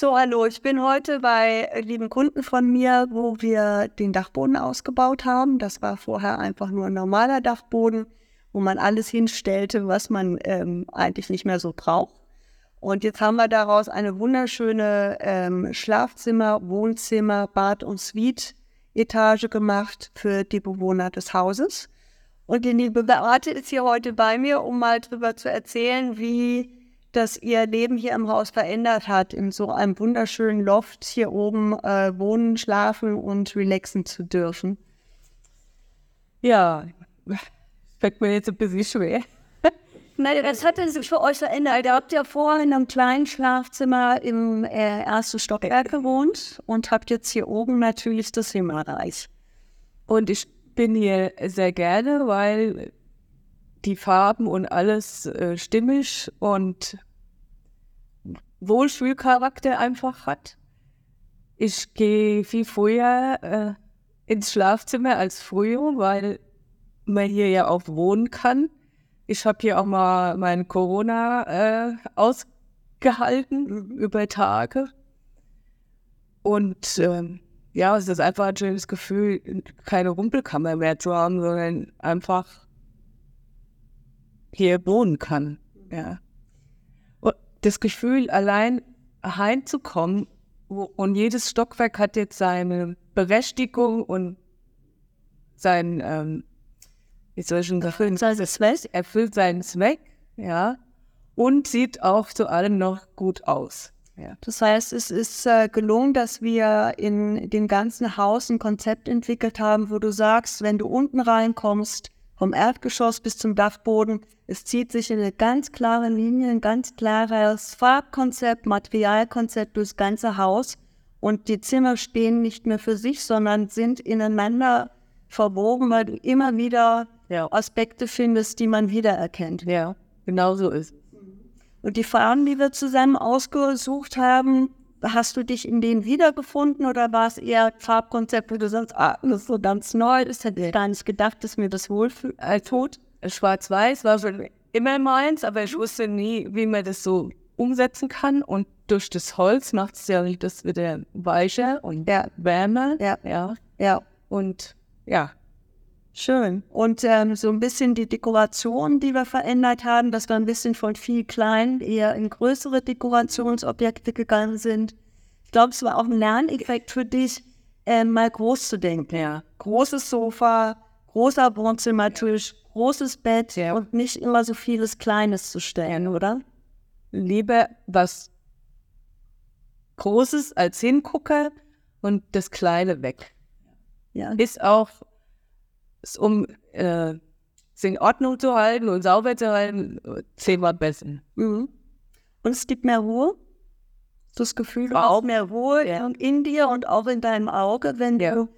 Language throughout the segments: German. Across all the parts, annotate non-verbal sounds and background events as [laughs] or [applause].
So, hallo, ich bin heute bei lieben Kunden von mir, wo wir den Dachboden ausgebaut haben. Das war vorher einfach nur ein normaler Dachboden, wo man alles hinstellte, was man ähm, eigentlich nicht mehr so braucht. Und jetzt haben wir daraus eine wunderschöne ähm, Schlafzimmer, Wohnzimmer, Bad und Suite Etage gemacht für die Bewohner des Hauses. Und die liebe Beate ist hier heute bei mir, um mal drüber zu erzählen, wie das ihr Leben hier im Haus verändert hat, in so einem wunderschönen Loft hier oben äh, wohnen, schlafen und relaxen zu dürfen. Ja, fällt mir jetzt ein bisschen schwer. [laughs] Nein, das hat sich für euch verändert. Ihr habt ja vorher in einem kleinen Schlafzimmer im äh, ersten Stockwerk gewohnt und habt jetzt hier oben natürlich das Himmelreich. Und ich bin hier sehr gerne, weil die Farben und alles äh, stimmig und Wohlfühlcharakter einfach hat. Ich gehe viel früher äh, ins Schlafzimmer als früher, weil man hier ja auch wohnen kann. Ich habe hier auch mal mein Corona äh, ausgehalten über Tage. Und ähm, ja, es ist einfach ein schönes Gefühl, keine Rumpelkammer mehr zu haben, sondern einfach hier wohnen kann. Ja. Und das Gefühl, allein heimzukommen und jedes Stockwerk hat jetzt seine Berechtigung und sein, ähm, wie soll ich schon sagen, Zweck, erfüllt seinen Zweck, ja, und sieht auch zu allem noch gut aus. Ja. Das heißt, es ist äh, gelungen, dass wir in dem ganzen Haus ein Konzept entwickelt haben, wo du sagst, wenn du unten reinkommst, vom Erdgeschoss bis zum Dachboden, es zieht sich in eine ganz klare Linie, ein ganz klares Farbkonzept, Materialkonzept durchs ganze Haus. Und die Zimmer stehen nicht mehr für sich, sondern sind ineinander verwoben, weil du immer wieder ja. Aspekte findest, die man wiedererkennt. Ja, genau so ist und die Farben, die wir zusammen ausgesucht haben, hast du dich in denen wiedergefunden oder war es eher Farbkonzept, wo du sagst, ah, das ist so ganz neu, das hätte ich gar nicht gedacht, dass mir das wohlfühlt, äh, tut? Schwarz-Weiß war schon immer meins, aber ich wusste nie, wie man das so umsetzen kann und durch das Holz macht es ja das wieder weicher und ja. wärmer. Ja. ja. Ja. Und ja, Schön. Und ähm, so ein bisschen die Dekoration, die wir verändert haben, dass wir ein bisschen von viel klein eher in größere Dekorationsobjekte gegangen sind. Ich glaube, es war auch ein Lerneffekt für dich, äh, mal groß zu denken. Ja. Großes Sofa, großer Wohnzimmertisch, großes Bett ja. und nicht immer so vieles Kleines zu stellen, oder? Lieber was Großes als Hingucker und das Kleine weg. Ja. Ist auch um äh, es in Ordnung zu halten und sauber zu halten, zehnmal besser. Mhm. Und es gibt mehr Ruhe. Das Gefühl, du hast mehr Ruhe ja. in dir und auch in deinem Auge, wenn ja. du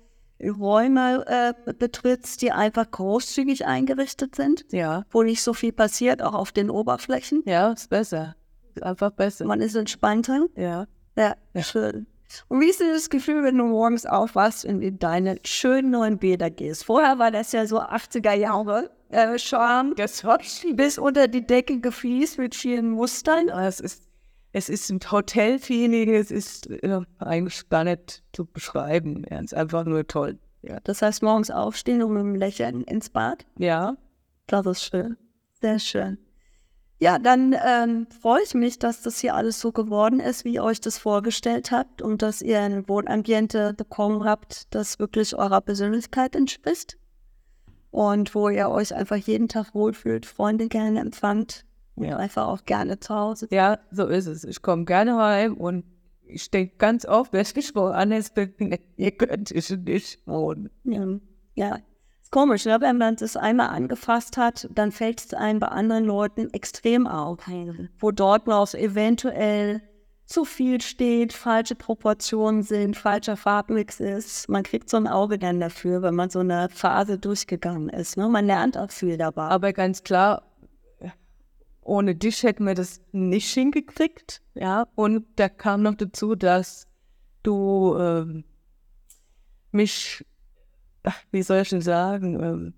Räume äh, betrittst, die einfach großzügig eingerichtet sind, ja. wo nicht so viel passiert, auch auf den Oberflächen. Ja, ist besser. Ist einfach besser. Man ist entspannter. Ja. Ja, ja. schön. Und wie ist denn das Gefühl, wenn du morgens aufwachst und in deine schönen neuen Bäder gehst? Vorher war das ja so 80er Jahre äh, Charme. Das hat bis unter die Decke gefließt mit vielen Mustern. Es ist, es ist ein Hotelfeeling, es ist äh, eigentlich gar nicht zu beschreiben. Ja, es ist einfach nur toll. Ja. Das heißt, morgens aufstehen und mit einem Lächeln ins Bad? Ja. Das ist schön. Sehr schön. Ja, dann ähm, freue ich mich, dass das hier alles so geworden ist, wie ihr euch das vorgestellt habt und dass ihr ein Wohnambiente bekommen habt, das wirklich eurer Persönlichkeit entspricht und wo ihr euch einfach jeden Tag wohlfühlt, Freunde gerne empfangt und ja. einfach auch gerne zu Hause. Ja, so ist es. Ich komme gerne heim und ich denke ganz oft, wenn ich woanders bin, [laughs] ihr könnt ich nicht wohnen. Ja, ja komisch, ne? wenn man das einmal angefasst hat, dann fällt es einem bei anderen Leuten extrem auf, wo dort noch eventuell zu viel steht, falsche Proportionen sind, falscher Farbmix ist. Man kriegt so ein Auge dann dafür, wenn man so eine Phase durchgegangen ist. Ne? Man lernt auch viel dabei. Aber ganz klar, ohne dich hätten wir das nicht hingekriegt. Ja, und da kam noch dazu, dass du äh, mich wie soll ich denn sagen, ähm,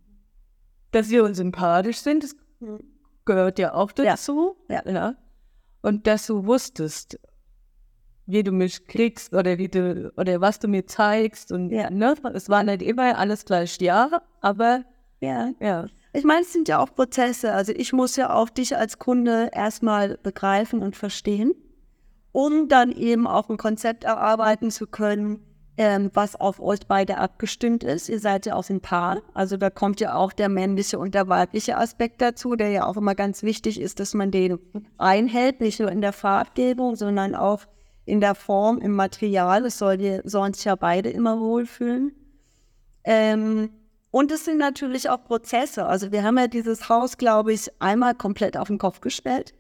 dass wir uns sympathisch sind, das gehört ja auch dazu. Ja. ja. Und dass du wusstest, wie du mich kriegst oder wie du oder was du mir zeigst und Ja. ne, es war nicht immer alles gleich ja, aber Ja. ja, Ich meine, es sind ja auch Prozesse. Also ich muss ja auch dich als Kunde erstmal begreifen und verstehen, um dann eben auch ein Konzept erarbeiten zu können, ähm, was auf euch beide abgestimmt ist. Ihr seid ja auch ein Paar. Also da kommt ja auch der männliche und der weibliche Aspekt dazu, der ja auch immer ganz wichtig ist, dass man den einhält, nicht nur in der Farbgebung, sondern auch in der Form, im Material. Es soll sollen sich ja beide immer wohlfühlen. Ähm, und es sind natürlich auch Prozesse. Also wir haben ja dieses Haus, glaube ich, einmal komplett auf den Kopf gestellt.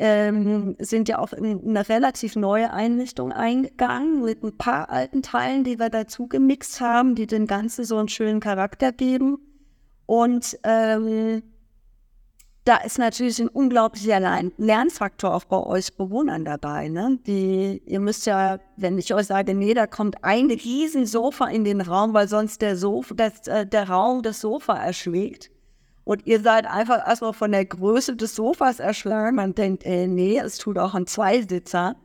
Ähm, sind ja auch in eine relativ neue Einrichtung eingegangen mit ein paar alten Teilen, die wir dazu gemixt haben, die dem Ganzen so einen schönen Charakter geben. Und ähm, da ist natürlich ein unglaublicher Lern- Lernfaktor auch bei euch Bewohnern dabei. Ne? Die, ihr müsst ja, wenn ich euch sage, nee, da kommt ein Riesensofa in den Raum, weil sonst der, Sofa, das, äh, der Raum das Sofa erschlägt. Und ihr seid einfach erstmal von der Größe des Sofas erschlagen. Man denkt, äh, nee, es tut auch ein Zweisitzer.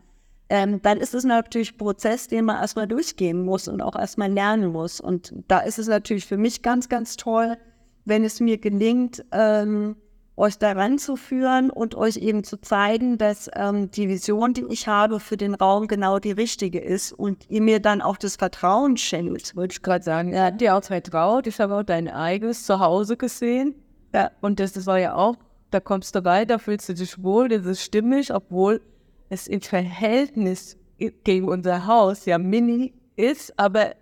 Ähm, dann ist es natürlich ein Prozess, den man erstmal durchgehen muss und auch erstmal lernen muss. Und da ist es natürlich für mich ganz, ganz toll, wenn es mir gelingt, ähm, euch daran zu führen und euch eben zu zeigen, dass ähm, die Vision, die ich habe für den Raum, genau die richtige ist und ihr mir dann auch das Vertrauen schenkt. wollte ich gerade sagen, er hat dir auch vertraut, ich habe auch dein eigenes Zuhause gesehen. Ja. Und das, das war ja auch, da kommst du rein, da fühlst du dich wohl, das ist stimmig, obwohl es im Verhältnis gegen unser Haus ja mini ist, aber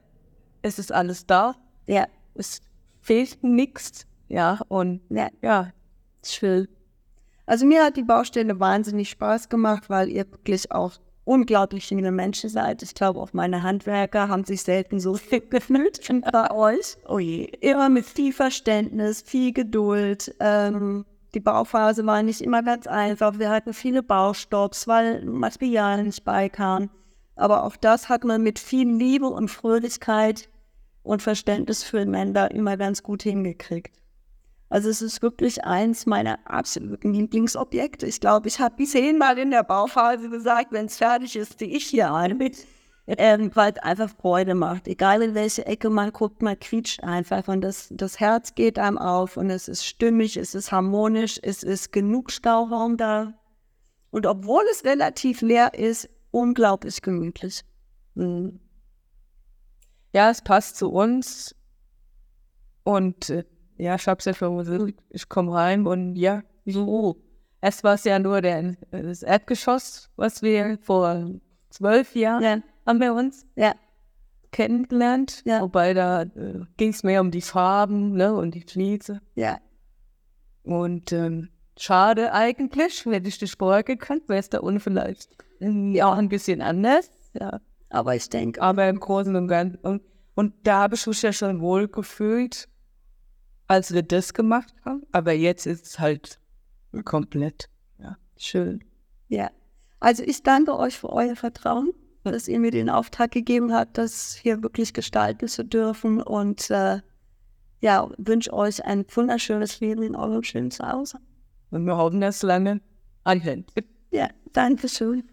es ist alles da, Ja, es fehlt nichts, ja, und ja. ja, schön. Also mir hat die Baustelle wahnsinnig Spaß gemacht, weil ihr wirklich auch unglaublich viele Menschen seid. Ich glaube, auch meine Handwerker haben sich selten so fit [laughs] gefühlt bei euch. Oh je. Immer mit viel Verständnis, viel Geduld. Ähm, die Bauphase war nicht immer ganz einfach. Wir hatten viele Baustopps, weil Material nicht beikam. Aber auch das hat man mit viel Liebe und Fröhlichkeit und Verständnis füreinander immer ganz gut hingekriegt. Also es ist wirklich eins meiner absoluten Lieblingsobjekte. Ich glaube, ich habe zehnmal in der Bauphase gesagt, wenn es fertig ist, ziehe ich hier ein. [laughs] Ähm, weil es einfach Freude macht. Egal in welche Ecke man guckt, man quietscht einfach und das, das Herz geht einem auf und es ist stimmig, es ist harmonisch, es ist genug Stauraum da. Und obwohl es relativ leer ist, unglaublich gemütlich. Mhm. Ja, es passt zu uns. Und äh, ja, ich hab's ja schon gesagt, ich komme rein und ja, so. Erst war es ja nur der, das Erdgeschoss, was wir vor zwölf Jahren Ja. haben wir uns Ja, kennengelernt. Ja. Wobei da äh, ging es mehr um die Farben ne, und die Fliese. ja, Und ähm, schade eigentlich, hätte ich dich vorher gekannt, wäre es da unten vielleicht äh, auch ein bisschen anders. Ja. aber ich denke, Aber im Großen und Ganzen. Und, und da habe ich mich ja schon wohl gefühlt, als wir das gemacht haben. Aber jetzt ist es halt komplett. Ja, schön. Ja. Also ich danke euch für euer Vertrauen, dass ihr mir den Auftrag gegeben habt, das hier wirklich gestalten zu dürfen und äh, ja, wünsche euch ein wunderschönes Leben in eurem schönen Zuhause. Und wir hoffen, dass es lange anhält. Ja, danke schön.